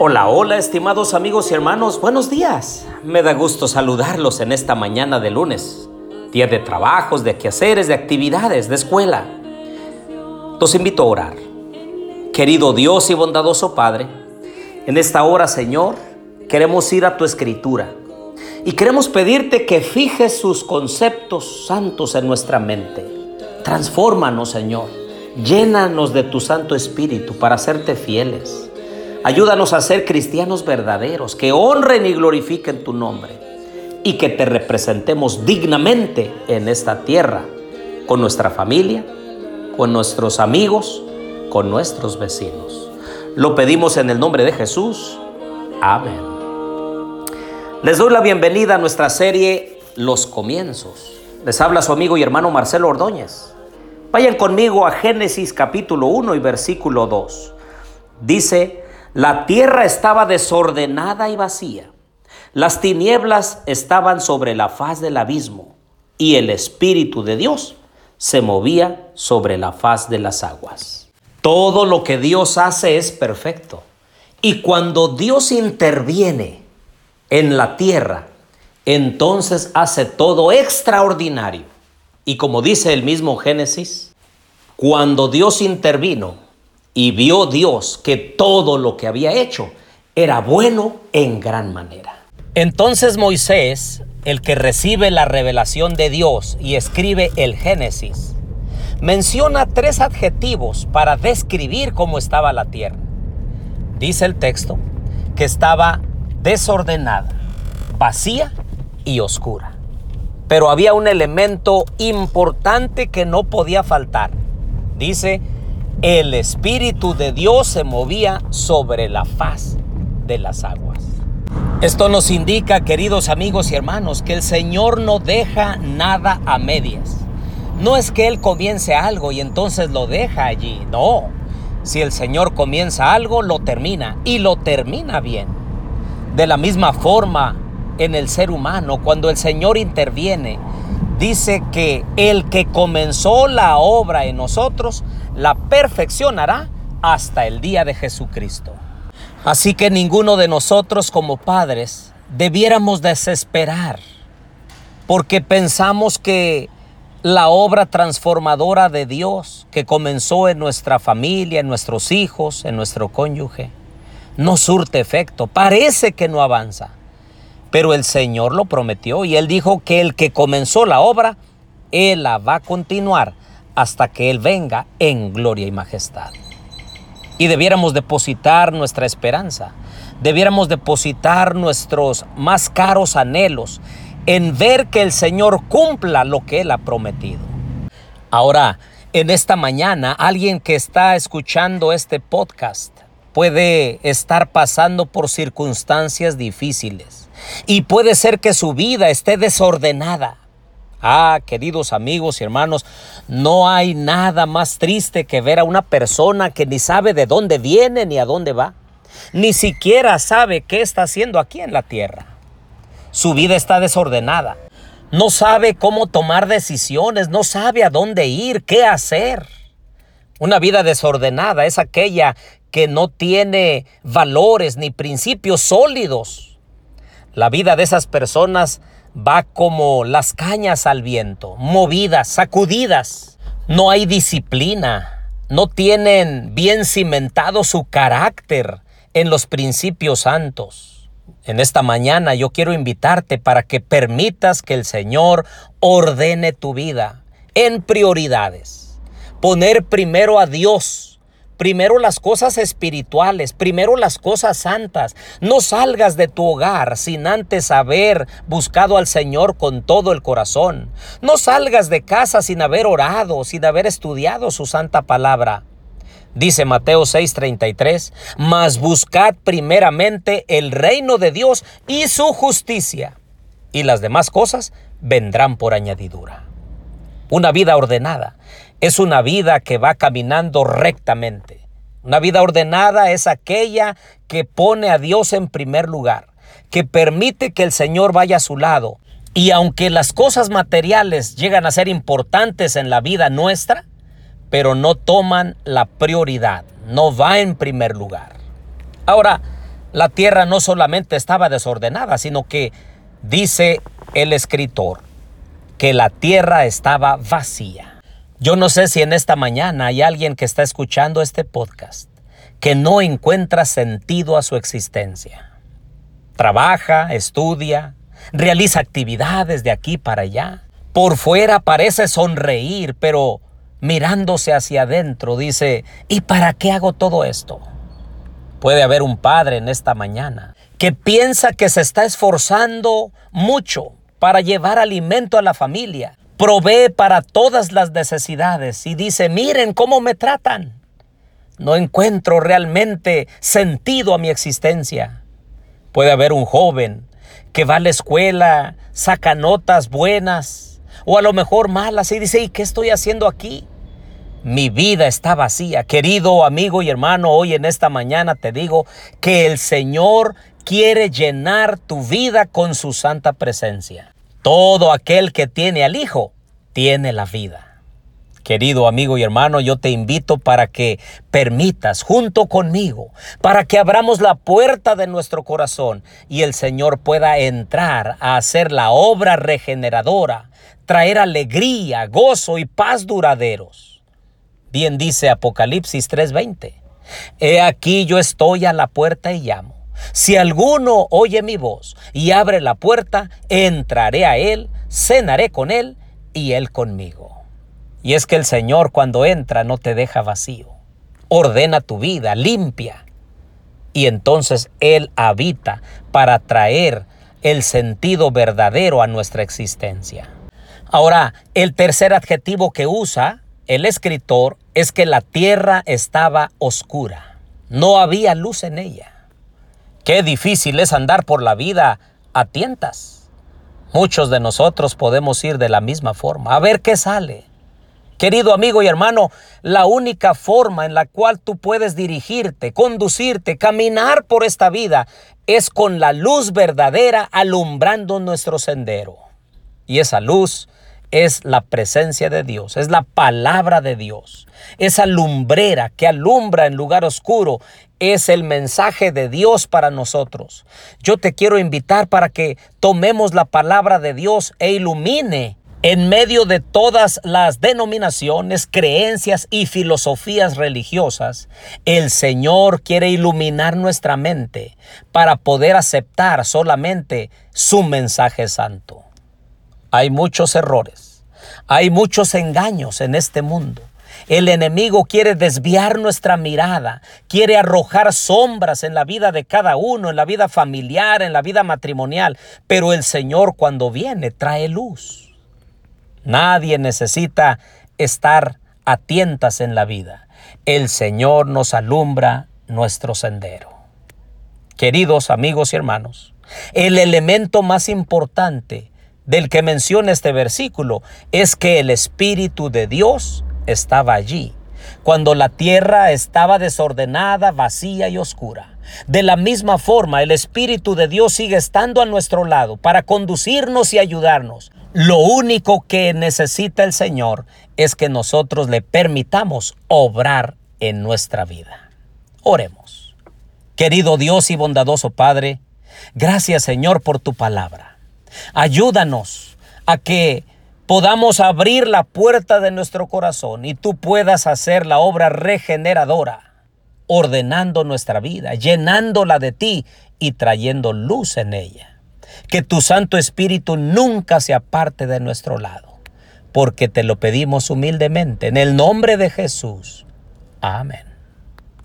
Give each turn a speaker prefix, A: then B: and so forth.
A: Hola, hola, estimados amigos y hermanos, buenos días. Me da gusto saludarlos en esta mañana de lunes, día de trabajos, de quehaceres, de actividades, de escuela. Los invito a orar. Querido Dios y bondadoso Padre, en esta hora, Señor, queremos ir a tu escritura y queremos pedirte que fijes sus conceptos santos en nuestra mente. Transfórmanos, Señor. Llénanos de tu Santo Espíritu para hacerte fieles Ayúdanos a ser cristianos verdaderos, que honren y glorifiquen tu nombre y que te representemos dignamente en esta tierra, con nuestra familia, con nuestros amigos, con nuestros vecinos. Lo pedimos en el nombre de Jesús. Amén. Les doy la bienvenida a nuestra serie Los Comienzos. Les habla su amigo y hermano Marcelo Ordóñez. Vayan conmigo a Génesis capítulo 1 y versículo 2. Dice, la tierra estaba desordenada y vacía. Las tinieblas estaban sobre la faz del abismo y el Espíritu de Dios se movía sobre la faz de las aguas. Todo lo que Dios hace es perfecto. Y cuando Dios interviene en la tierra, entonces hace todo extraordinario. Y como dice el mismo Génesis, cuando Dios intervino, y vio Dios que todo lo que había hecho era bueno en gran manera. Entonces Moisés, el que recibe la revelación de Dios y escribe el Génesis, menciona tres adjetivos para describir cómo estaba la tierra. Dice el texto que estaba desordenada, vacía y oscura. Pero había un elemento importante que no podía faltar. Dice el Espíritu de Dios se movía sobre la faz de las aguas. Esto nos indica, queridos amigos y hermanos, que el Señor no deja nada a medias. No es que Él comience algo y entonces lo deja allí, no. Si el Señor comienza algo, lo termina y lo termina bien. De la misma forma, en el ser humano, cuando el Señor interviene, dice que el que comenzó la obra en nosotros, la perfeccionará hasta el día de Jesucristo. Así que ninguno de nosotros como padres debiéramos desesperar, porque pensamos que la obra transformadora de Dios que comenzó en nuestra familia, en nuestros hijos, en nuestro cónyuge, no surte efecto, parece que no avanza. Pero el Señor lo prometió y Él dijo que el que comenzó la obra, Él la va a continuar hasta que Él venga en gloria y majestad. Y debiéramos depositar nuestra esperanza, debiéramos depositar nuestros más caros anhelos en ver que el Señor cumpla lo que Él ha prometido. Ahora, en esta mañana, alguien que está escuchando este podcast puede estar pasando por circunstancias difíciles y puede ser que su vida esté desordenada. Ah, queridos amigos y hermanos, no hay nada más triste que ver a una persona que ni sabe de dónde viene ni a dónde va. Ni siquiera sabe qué está haciendo aquí en la tierra. Su vida está desordenada. No sabe cómo tomar decisiones, no sabe a dónde ir, qué hacer. Una vida desordenada es aquella que no tiene valores ni principios sólidos la vida de esas personas va como las cañas al viento, movidas, sacudidas. No hay disciplina, no tienen bien cimentado su carácter en los principios santos. En esta mañana yo quiero invitarte para que permitas que el Señor ordene tu vida en prioridades. Poner primero a Dios primero las cosas espirituales, primero las cosas santas. No salgas de tu hogar sin antes haber buscado al Señor con todo el corazón. No salgas de casa sin haber orado, sin haber estudiado su santa palabra. Dice Mateo 6:33, mas buscad primeramente el reino de Dios y su justicia, y las demás cosas vendrán por añadidura. Una vida ordenada es una vida que va caminando rectamente. Una vida ordenada es aquella que pone a Dios en primer lugar, que permite que el Señor vaya a su lado. Y aunque las cosas materiales llegan a ser importantes en la vida nuestra, pero no toman la prioridad, no va en primer lugar. Ahora, La tierra no solamente estaba desordenada, sino que dice el escritor que la tierra estaba vacía. Yo no sé si en esta mañana hay alguien que está escuchando este podcast que no encuentra sentido a su existencia. Trabaja, estudia, realiza actividades de aquí para allá. Por fuera parece sonreír, pero mirándose hacia adentro dice, ¿y para qué hago todo esto? Puede haber un padre en esta mañana que piensa que se está esforzando mucho para llevar alimento a la familia, provee para todas las necesidades y dice, miren cómo me tratan. No encuentro realmente sentido a mi existencia. Puede haber un joven que va a la escuela, saca notas buenas o a lo mejor malas y dice, ¿y qué estoy haciendo aquí? Mi vida está vacía. Querido amigo y hermano, hoy en esta mañana te digo que el Señor quiere llenar tu vida con su santa presencia. Todo aquel que tiene al Hijo tiene la vida. Querido amigo y hermano, yo te invito para que permitas junto conmigo, para que abramos la puerta de nuestro corazón y el Señor pueda entrar a hacer la obra regeneradora, traer alegría, gozo y paz duraderos. Bien dice Apocalipsis 3:20. He aquí yo estoy a la puerta y llamo. Si alguno oye mi voz y abre la puerta, entraré a él, cenaré con él y él conmigo. Y es que el Señor cuando entra no te deja vacío. Ordena tu vida, limpia. Y entonces Él habita para traer el sentido verdadero a nuestra existencia. Ahora, el tercer adjetivo que usa el escritor es que la tierra estaba oscura. No había luz en ella. Qué difícil es andar por la vida a tientas. Muchos de nosotros podemos ir de la misma forma, a ver qué sale. Querido amigo y hermano, la única forma en la cual tú puedes dirigirte, conducirte, caminar por esta vida es con la luz verdadera alumbrando nuestro sendero. Y esa luz es la presencia de Dios, es la palabra de Dios. Esa lumbrera que alumbra en lugar oscuro es el mensaje de Dios para nosotros. Yo te quiero invitar para que tomemos la palabra de Dios e ilumine en medio de todas las denominaciones, creencias y filosofías religiosas, el Señor quiere iluminar nuestra mente para poder aceptar solamente su mensaje santo. Hay muchos errores, hay muchos engaños en este mundo. El enemigo quiere desviar nuestra mirada, quiere arrojar sombras en la vida de cada uno, en la vida familiar, en la vida matrimonial, pero el Señor cuando viene trae luz. Nadie necesita estar a tientas en la vida. El Señor nos alumbra nuestro sendero. Queridos amigos y hermanos, el elemento más importante del que menciona este versículo es que el Espíritu de Dios estaba allí, cuando la tierra estaba desordenada, vacía y oscura. De la misma forma, el Espíritu de Dios sigue estando a nuestro lado para conducirnos y ayudarnos lo único que necesita el Señor es que nosotros le permitamos obrar en nuestra vida. Oremos. Querido Dios y bondadoso Padre, gracias Señor por tu palabra. Ayúdanos a que podamos abrir la puerta de nuestro corazón y tú puedas hacer la obra regeneradora, ordenando nuestra vida, llenándola de ti y trayendo luz en ella que tu Santo Espíritu nunca se aparte de nuestro lado, porque te lo pedimos humildemente en el nombre de Jesús. Amén.